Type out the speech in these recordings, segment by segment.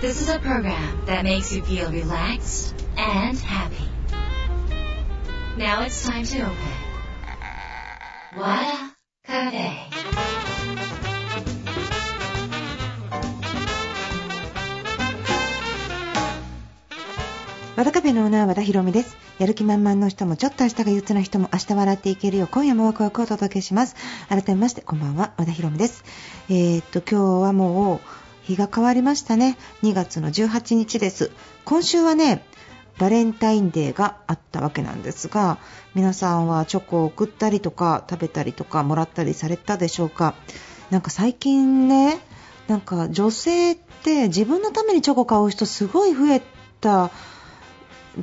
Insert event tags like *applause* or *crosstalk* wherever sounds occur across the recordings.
This is a program that makes you feel relaxed and happy. Now it's time to open. Wada Cafe. 和田カフェのオーナー和田博美です。やる気満々の人もちょっと明日が憂鬱な人も明日笑っていけるよう今夜もワクワクをお届けします。改めましてこんばんは和田博美です。えー、っと今日はもう日が変わりましたね。2月の18日です。今週はねバレンタインデーがあったわけなんですが皆さんはチョコを送ったりとか食べたりとかもらったりされたでしょうか？なんか最近ねなんか女性って自分のためにチョコ買う人すごい増えた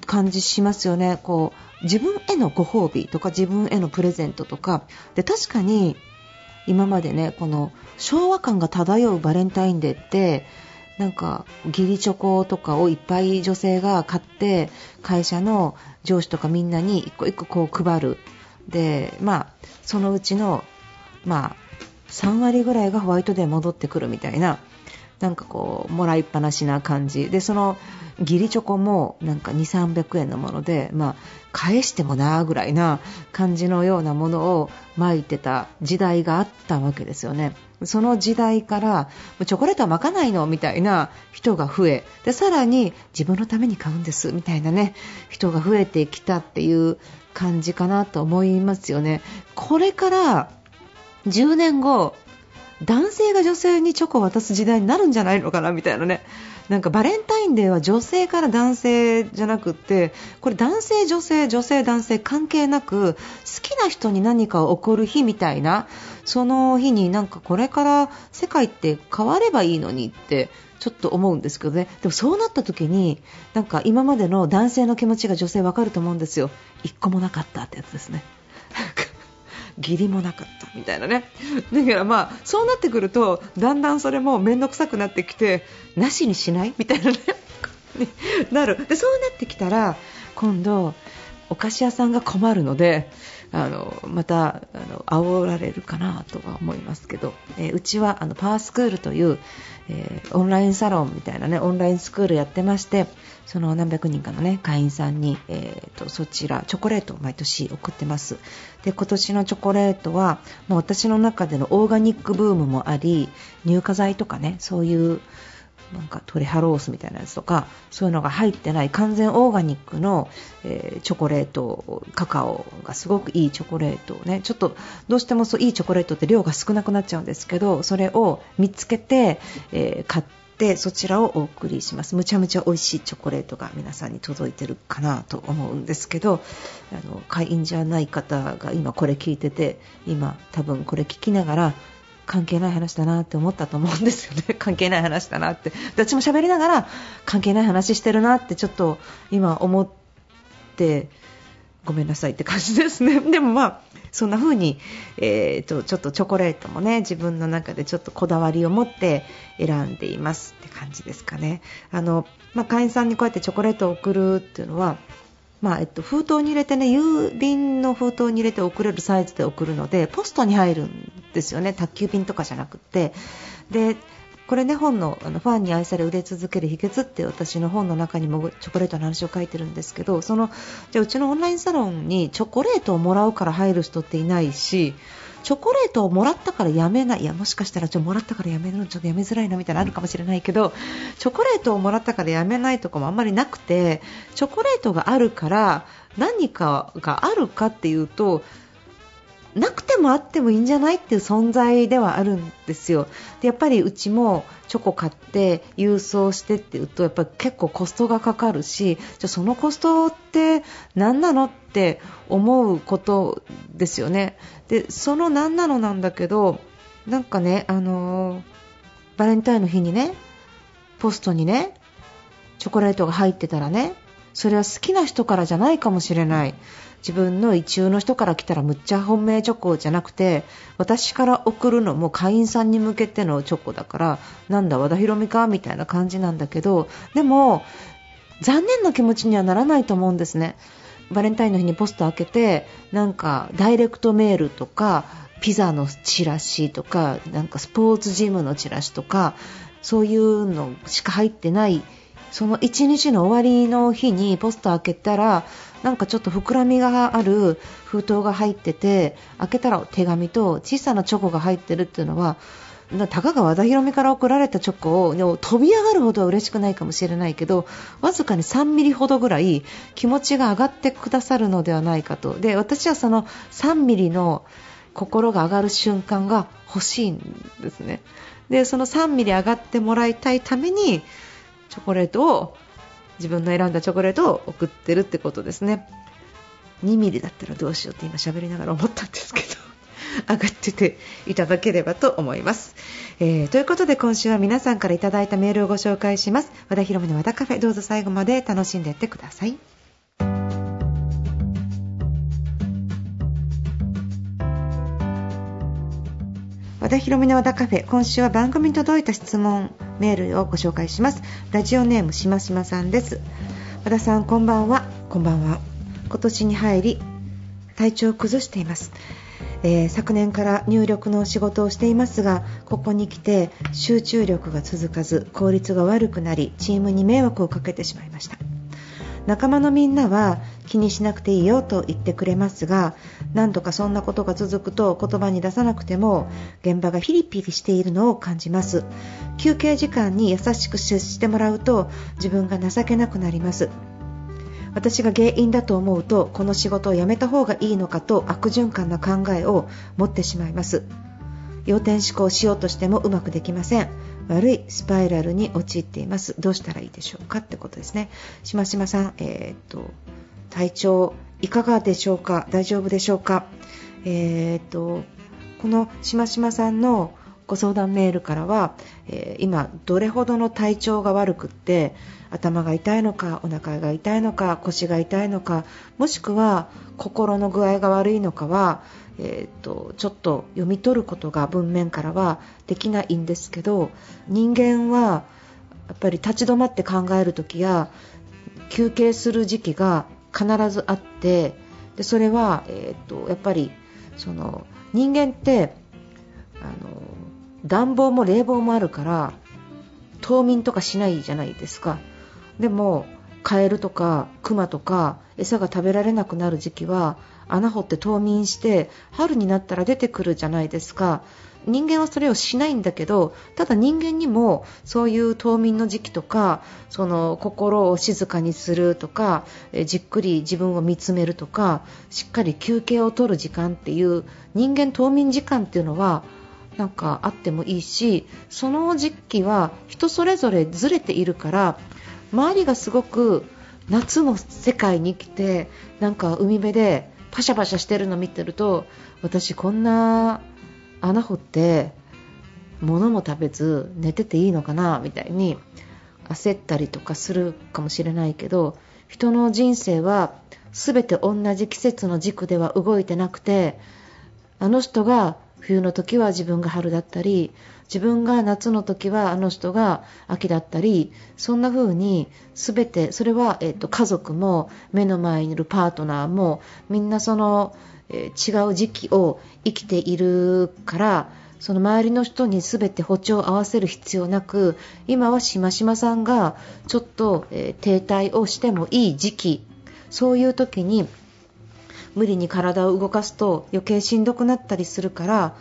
感じしますよねこう自分へのご褒美とか自分へのプレゼントとかで確かに今までねこの昭和感が漂うバレンタインデーってなんか義理チョコとかをいっぱい女性が買って会社の上司とかみんなに一個一個こう配る。でまあそのうちのまあ3割ぐらいがホワイトデー戻ってくるみたいな。なんかこうもらいっぱなしな感じでその義理チョコもなんか2、300円のもので、まあ、返してもなーぐらいな感じのようなものを巻いてた時代があったわけですよね。その時代からチョコレートは巻かないのみたいな人が増えでさらに自分のために買うんですみたいなね人が増えてきたっていう感じかなと思いますよね。これから10年後男性が女性にチョコを渡す時代になるんじゃないのかなみたいなね。なんかバレンタインデーは女性から男性じゃなくってこれ男性、女性、女性、男性関係なく好きな人に何かを贈る日みたいなその日になんかこれから世界って変わればいいのにってちょっと思うんですけどね。でもそうなった時になんか今までの男性の気持ちが女性わかると思うんですよ。一個もなかったってやつですね。義理もなかったみたいなね。だからまあそうなってくるとだんだんそれも面倒くさくなってきてなしにしないみたいなね *laughs* なる。でそうなってきたら今度お菓子屋さんが困るのであのまたあの煽られるかなとは思いますけど、えーうちはあのパワースクールという、えーオンラインサロンみたいなねオンラインスクールやってましてその何百人かのね会員さんに、えーとそちらチョコレートを毎年送ってます。で今年のチョコレートはもう私の中でのオーガニックブームもあり乳化剤とかねそういうなんかトレハロースみたいなやつとかそういうのが入ってない完全オーガニックの、えーチョコレートカカオがすごくいいチョコレートをねちょっとどうしてもそういいチョコレートって量が少なくなっちゃうんですけどそれを見つけて、えー買ってそちらをお送りします。むちゃむちゃ美味しいチョコレートが皆さんに届いてるかなと思うんですけどあの会員じゃない方が今これ聞いてて今多分これ聞きながら関係ない話だなって思ったと思うんですよね。*laughs* 関係ない話だなって。私も喋りながら関係ない話してるなってちょっと今思ってごめんなさいって感じですね。*laughs* でもまあそんな風に、えーとちょっとチョコレートもね自分の中でちょっとこだわりを持って選んでいますって感じですかね。あの、まあ、会員さんにこうやってチョコレートを送るっていうのはまあえっと、封筒に入れてね郵便の封筒に入れて送れるサイズで送るのでポストに入るんですよね。宅急便とかじゃなくて。でこれね本のあのファンに愛され売れ続ける秘訣って私の本の中にもチョコレートの話を書いてるんですけどそのじゃうちのオンラインサロンにチョコレートをもらうから入る人っていないしチョコレートをもらったからやめない。いやもしかしたらちょもらったからやめるのちょっとやめづらいなみたいなのあるかもしれないけどチョコレートをもらったからやめないとかもあんまりなくてチョコレートがあるから何かがあるかっていうとなくてもあってもいいんじゃないっていう存在ではあるんですよ。でやっぱりうちもチョコ買って郵送してっていうとやっぱり結構コストがかかるしじゃそのコストって何なのって思うことですよね。でその何なのなんだけどなんかねあのーバレンタインの日にねポストにねチョコレートが入ってたらねそれは好きな人からじゃないかもしれない。自分の一中の人から来たらむっちゃ本命チョコじゃなくて私から送るのも会員さんに向けてのチョコだからなんだ和田博美かみたいな感じなんだけどでも残念な気持ちにはならないと思うんですね。バレンタインの日にポスト開けてなんかダイレクトメールとかピザのチラシとかなんかスポーツジムのチラシとかそういうのしか入ってないその1日の終わりの日にポスト開けたらなんかちょっと膨らみがある封筒が入ってて開けたら手紙と小さなチョコが入ってるっていうのはたかが和田博美から送られたチョコを飛び上がるほどは嬉しくないかもしれないけどわずかに3ミリほどぐらい気持ちが上がってくださるのではないかと。で私はその3ミリの心が上がる瞬間が欲しいんですね。でその3ミリ上がってもらいたいためにチョコレートを自分の選んだチョコレートを送ってるってことですね。2ミリだったらどうしようって今喋りながら思ったんですけど *laughs* 上がってていただければと思います、えー、ということで今週は皆さんからいただいたメールをご紹介します。和田博美の和田カフェどうぞ最後まで楽しんでいってください。和田博美の和田カフェ今週は番組に届いた質問。メールをご紹介します。ラジオネームしましまさんです。和田さんこんばんは。こんばんは。今年に入り体調を崩しています。えー、昨年から入力の仕事をしていますがここに来て集中力が続かず効率が悪くなりチームに迷惑をかけてしまいました。仲間のみんなは気にしなくていいよと言ってくれますが何度かそんなことが続くと言葉に出さなくても現場がピリピリしているのを感じます。休憩時間に優しく接してもらうと自分が情けなくなります。私が原因だと思うとこの仕事を辞めた方がいいのかと悪循環な考えを持ってしまいます。要点思考しようとしてもうまくできません。悪いスパイラルに陥っています。どうしたらいいでしょうかってことですね。しましまさん、えー、っと体調いかがでしょうか？大丈夫でしょうか？えー、っとこのしましまさんのご相談メールからは、えー、今どれほどの体調が悪くって頭が痛いのかお腹が痛いのか腰が痛いのかもしくは心の具合が悪いのかは、えーと、ちょっと読み取ることが文面からはできないんですけど人間はやっぱり立ち止まって考える時や休憩する時期が必ずあってでそれは、えーとやっぱりその人間ってあの暖房も冷房もあるから冬眠とかしないじゃないですか。でもカエルとかクマとか餌が食べられなくなる時期は穴掘って冬眠して春になったら出てくるじゃないですか。人間はそれをしないんだけどただ人間にもそういう冬眠の時期とかその心を静かにするとかじっくり自分を見つめるとかしっかり休憩を取る時間っていう人間冬眠時間っていうのはなんかあってもいいしその時期は人それぞれずれているから周りがすごく夏の世界に来てなんか海辺でパシャパシャしてるの見てると私こんな穴掘って物も食べず寝てていいのかなみたいに焦ったりとかするかもしれないけど人の人生は全て同じ季節の軸では動いてなくてあの人が冬の時は自分が春だったり自分が夏の時はあの人が秋だったりそんな風に全てそれは、えっと、家族も目の前にいるパートナーもみんなその、えー、違う時期を生きているからその周りの人に全て歩調を合わせる必要なく今はしましまさんがちょっと、えー、停滞をしてもいい時期。そういう時に無理に体を動かすと余計しんどくなったりするから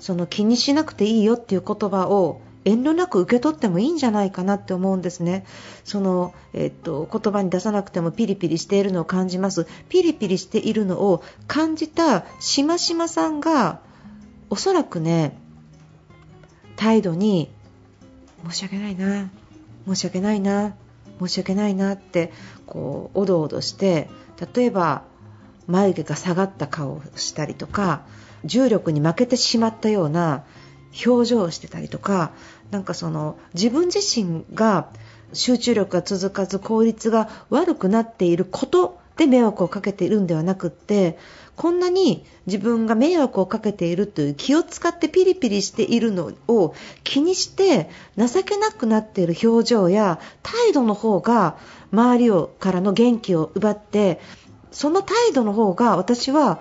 その気にしなくていいよっていう言葉を遠慮なく受け取ってもいいんじゃないかなって思うんですね。その、えっと、言葉に出さなくてもピリピリしているのを感じます。ピリピリしているのを感じたしましまさんが、おそらくね、態度に、申し訳ないな、申し訳ないな、申し訳ないなって、こう、おどおどして、例えば、眉毛が下がった顔をしたりとか重力に負けてしまったような表情をしてたりとかなんかその自分自身が集中力が続かず効率が悪くなっていることで迷惑をかけているんではなくってこんなに自分が迷惑をかけているという気を使ってピリピリしているのを気にして情けなくなっている表情や態度の方が周りをからの元気を奪ってその態度の方が私は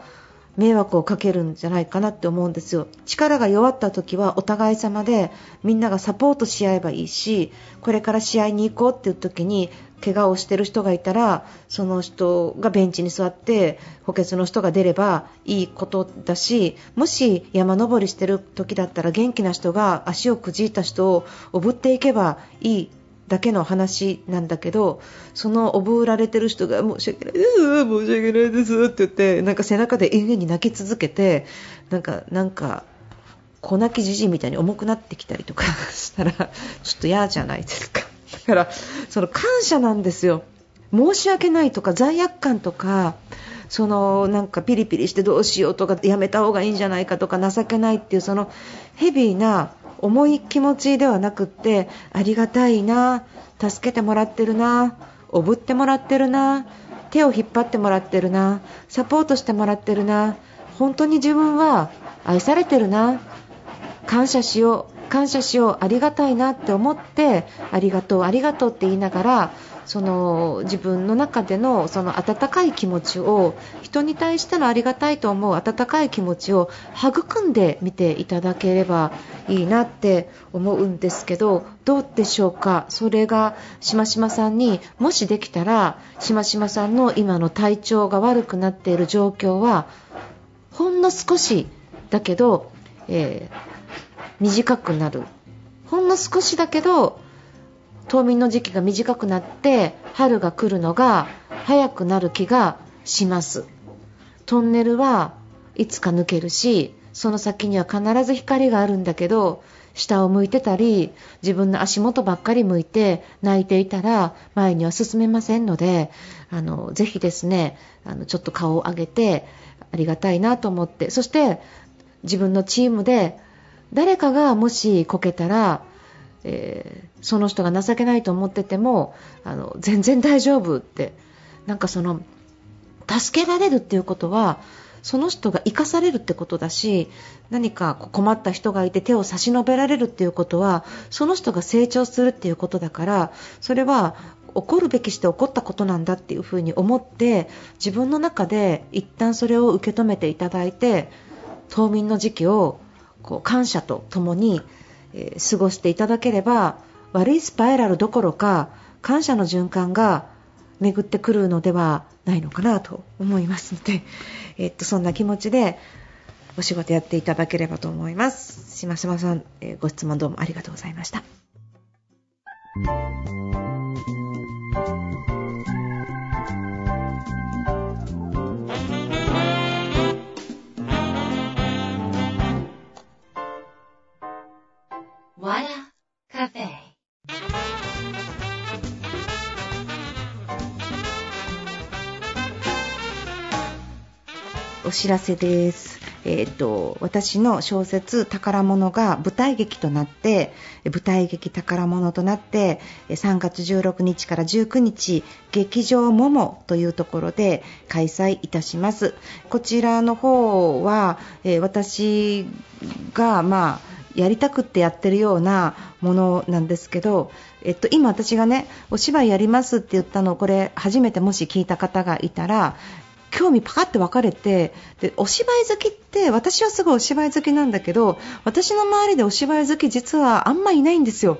迷惑をかけるんじゃないかなって思うんですよ。力が弱った時はお互い様でみんながサポートし合えばいいしこれから試合に行こうっていう時に怪我をしてる人がいたらその人がベンチに座って補欠の人が出ればいいことだしもし山登りしてる時だったら元気な人が足をくじいた人をおぶっていけばいいだけの話なんだけどそのおぶられてる人が申し訳ないです申し訳ないですって言ってなんか背中で永遠に泣き続けてなんかなんか小泣きじじいみたいに重くなってきたりとか *laughs* したらちょっと嫌じゃないですか。だからその感謝なんですよ申し訳ないとか罪悪感とかそのなんかピリピリしてどうしようとかやめた方がいいんじゃないかとか情けないっていうそのヘビーな重い気持ちではなくってありがたいな助けてもらってるなおぶってもらってるな手を引っ張ってもらってるなサポートしてもらってるな本当に自分は愛されてるな感謝しよう感謝しようありがたいなって思ってありがとうありがとうって言いながらその自分の中でのその温かい気持ちを人に対してのありがたいと思う温かい気持ちを育んでみていただければいいなって思うんですけどどうでしょうか？それがしましまさんにもしできたらしましまさんの今の体調が悪くなっている状況はほんの少しだけど、えー短くなる。ほんの少しだけど冬眠の時期が短くなって春が来るのが早くなる気がします。トンネルはいつか抜けるしその先には必ず光があるんだけど下を向いてたり自分の足元ばっかり向いて泣いていたら前には進めませんのであのぜひですねあのちょっと顔を上げてありがたいなと思ってそして自分のチームで誰かがもしこけたら、えー、その人が情けないと思っててもあの全然大丈夫ってなんかその助けられるっていうことはその人が生かされるってことだし何か困った人がいて手を差し伸べられるっていうことはその人が成長するっていうことだからそれは起こるべきして起こったことなんだっていうふうに思って自分の中で一旦それを受け止めていただいて冬眠の時期をこう感謝とともに、えー、過ごしていただければ悪いスパイラルどころか感謝の循環が巡ってくるのではないのかなと思いますので、*laughs* えー、っとそんな気持ちでお仕事やっていただければと思います。しましまさん、えー、ご質問どうもありがとうございました。知らせです。えーと、私の小説「宝物」が舞台劇となって舞台劇「宝物」となって3月16日から19日劇場ももというところで開催いたしますこちらの方は、えー、私がまあやりたくってやってるようなものなんですけど、えっと、今私がねお芝居やりますって言ったのをこれ初めてもし聞いた方がいたら興味パカって分かれてでお芝居好きって私はすごいお芝居好きなんだけど私の周りでお芝居好き実はあんまいないんですよ。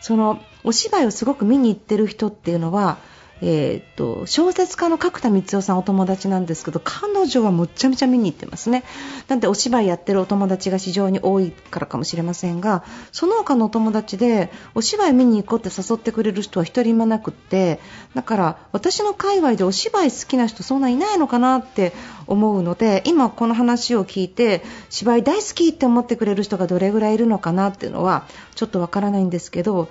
そのお芝居をすごく見に行ってる人っていうのはえーと、小説家の角田光代さんお友達なんですけど彼女はむちゃめちゃ見に行ってますね。なんでお芝居やってるお友達が非常に多いからかもしれませんがその他のお友達でお芝居見に行こうって誘ってくれる人は1人もなくってだから私の界隈でお芝居好きな人そんないないのかなって思うので今この話を聞いて芝居大好きって思ってくれる人がどれぐらいいるのかなっていうのはちょっとわからないんですけど、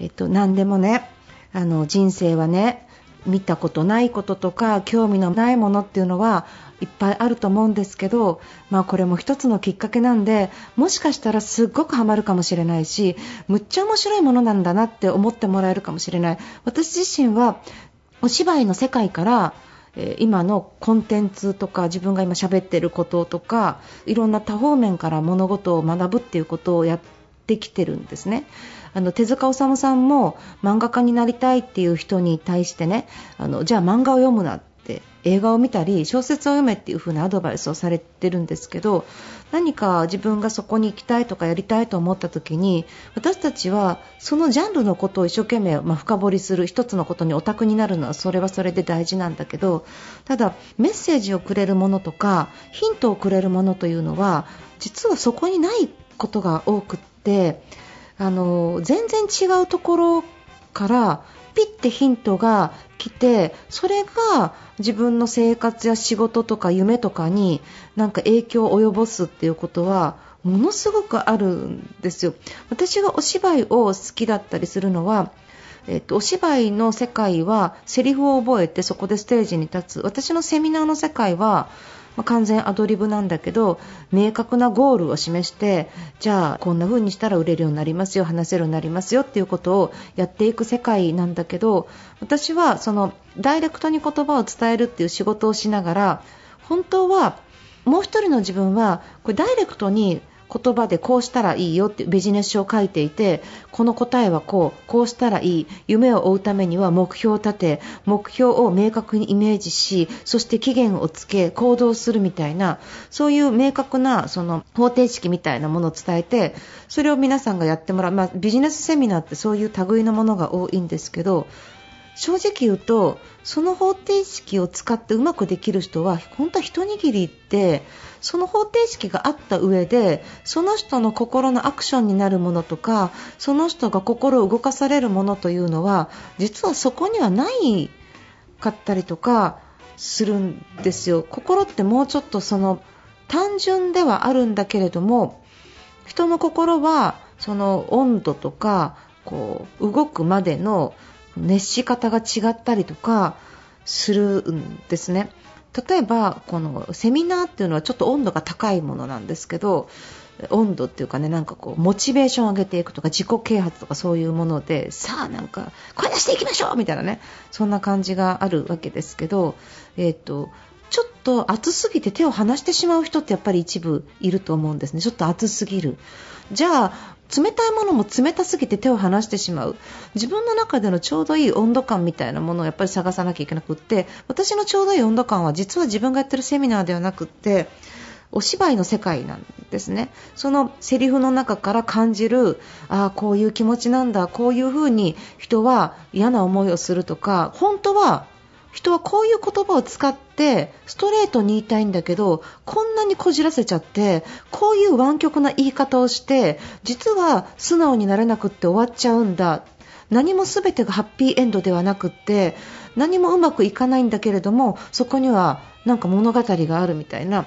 えっと、何でもねあの人生はね見たことないこととか興味のないものっていうのはいっぱいあると思うんですけど、まあ、これも一つのきっかけなんでもしかしたらすっごくハマるかもしれないしむっちゃ面白いものなんだなって思ってもらえるかもしれない。私自身はお芝居の世界から今のコンテンツとか自分が今喋ってることとかいろんな多方面から物事を学ぶっていうことをやってきてるんですね。あの手塚治虫さんも漫画家になりたいっていう人に対してねあのじゃあ漫画を読むなって映画を見たり小説を読めっていう風なアドバイスをされてるんですけど何か自分がそこに行きたいとかやりたいと思った時に私たちはそのジャンルのことを一生懸命、まあ、深掘りする一つのことにオタクになるのはそれはそれで大事なんだけどただメッセージをくれるものとかヒントをくれるものというのは実はそこにないことが多くてあの全然違うところからピッてヒントが来てそれが自分の生活や仕事とか夢とかになんか影響を及ぼすっていうことはものすごくあるんですよ。私がお芝居を好きだったりするのはえっと、お芝居の世界はセリフを覚えてそこでステージに立つ私のセミナーの世界はまあ、完全アドリブなんだけど明確なゴールを示してじゃあこんな風にしたら売れるようになりますよ話せるようになりますよっていうことをやっていく世界なんだけど私はそのダイレクトに言葉を伝えるっていう仕事をしながら本当はもう1人の自分はこれダイレクトに言葉でこうしたらいいよってビジネス書を書いていてこの答えはこうこうしたらいい夢を追うためには目標を立て目標を明確にイメージしそして期限をつけ行動するみたいなそういう明確なその方程式みたいなものを伝えてそれを皆さんがやってもらう、まあ、ビジネスセミナーってそういう類のものが多いんですけど正直言うとその方程式を使ってうまくできる人は本当は一握りってその方程式があった上でその人の心のアクションになるものとかその人が心を動かされるものというのは実はそこにはないかったりとかするんですよ。心ってもうちょっとその単純ではあるんだけれども人の心はその温度とかこう動くまでの熱し方が違ったりとかするんですね。例えばこのセミナーっていうのはちょっと温度が高いものなんですけど温度っていうかねなんかこうモチベーションを上げていくとか自己啓発とかそういうものでさあなんか声出していきましょうみたいなねそんな感じがあるわけですけどえっ、ー、とちょっと暑すぎて手を離してしまう人ってやっぱり一部いると思うんですね。ちょっと暑すぎる。じゃあ冷たいものも冷たすぎて手を離してしまう自分の中でのちょうどいい温度感みたいなものをやっぱり探さなきゃいけなくって私のちょうどいい温度感は実は自分がやってるセミナーではなくってお芝居の世界なんですねそのセリフの中から感じるああこういう気持ちなんだこういうふうに人は嫌な思いをするとか本当は人はこういう言葉を使ってストレートに言いたいんだけどこんなにこじらせちゃってこういう湾曲な言い方をして実は素直になれなくって終わっちゃうんだ。何も全てがハッピーエンドではなくって何もうまくいかないんだけれどもそこにはなんか物語があるみたいな。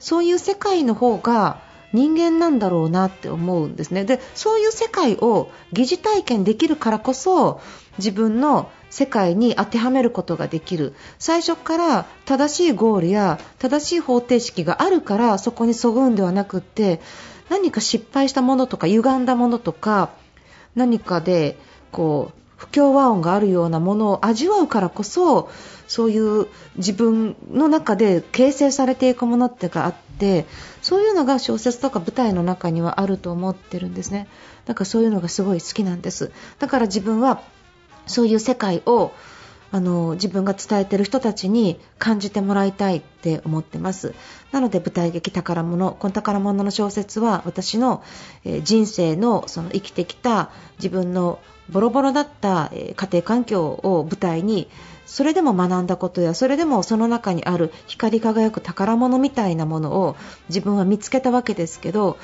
そういう世界の方が人間なんだろうなって思うんですね。でそういう世界を疑似体験できるからこそ自分の世界に当てはめることができる。最初から正しいゴールや正しい方程式があるからそこにそぐんではなくって何か失敗したものとか歪んだものとか何かでこう不協和音があるようなものを味わうからこそそういう自分の中で形成されていくものってがあってそういうのが小説とか舞台の中にはあると思ってるんですね。だからそういうのがすごい好きなんです。だから自分はそういう世界をあの自分が伝えている人たちに感じてもらいたいって思ってます。なので舞台劇宝物この宝物の小説は私の、えー、人生のその生きてきた自分のボロボロだった、えー、家庭環境を舞台にそれでも学んだことやそれでもその中にある光り輝く宝物みたいなものを自分は見つけたわけですけど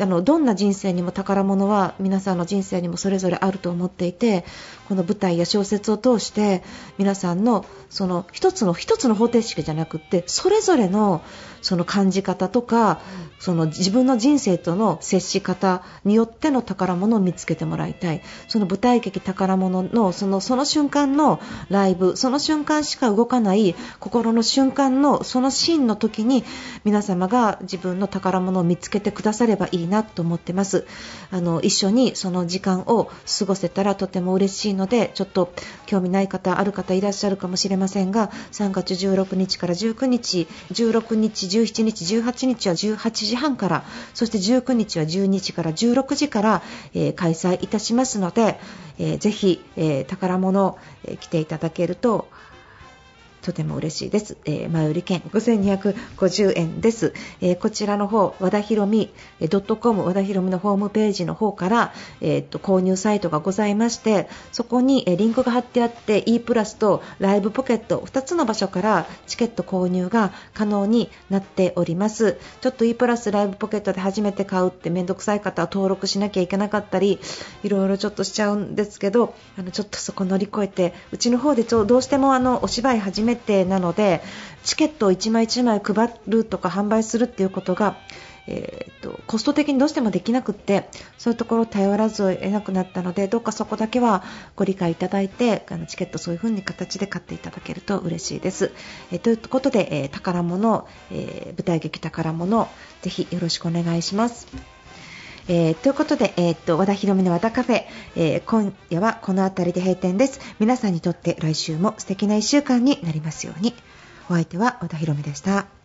あのどんな人生にも宝物は皆さんの人生にもそれぞれあると思っていてこの舞台や小説を通して皆さんのその一つの一つの方程式じゃなくってそれぞれのその感じ方とかその自分の人生との接し方によっての宝物を見つけてもらいたい。その舞台劇宝物のそのその瞬間のライブその瞬間しか動かない心の瞬間のそのシーンの時に皆様が自分の宝物を見つけてくださればいいなと思ってます。あの一緒にその時間を過ごせたらとても嬉しいのでちょっと興味ない方ある方いらっしゃるかもしれませんが3月16日から19日16日17日、18日は18時半からそして19日は12時から16時から、えー、開催いたしますので、えー、ぜひ、えー、宝物、えー、来ていただけるととても嬉しいです、えー、前売り券5250円です、えー、こちらの方和田ひろみ .com 和田ひろみのホームページの方から、えー、と購入サイトがございましてそこに、えリンクが貼ってあって E プラスとライブポケット2つの場所からチケット購入が可能になっております。ちょっと E プラスライブポケットで初めて買うって面倒くさい方は登録しなきゃいけなかったりいろいろちょっとしちゃうんですけどあのちょっとそこ乗り越えてうちの方でちょどうしてもあのお芝居初めてなのでチケットを1枚1枚配るとか販売するっていうことがえーと、コスト的にどうしてもできなくってそういうところを頼らずを得なくなったのでどうかそこだけはご理解いただいてあのチケットそういう風に形で買っていただけると嬉しいです。えー、ということで、えー、宝物、えー、舞台劇宝物ぜひよろしくお願いします。えー、ということで、えー、っと和田ひろみの和田カフェ、えー、今夜はこの辺りで閉店です。皆さんにとって来週も素敵な1週間になりますように。お相手は和田ひろみでした。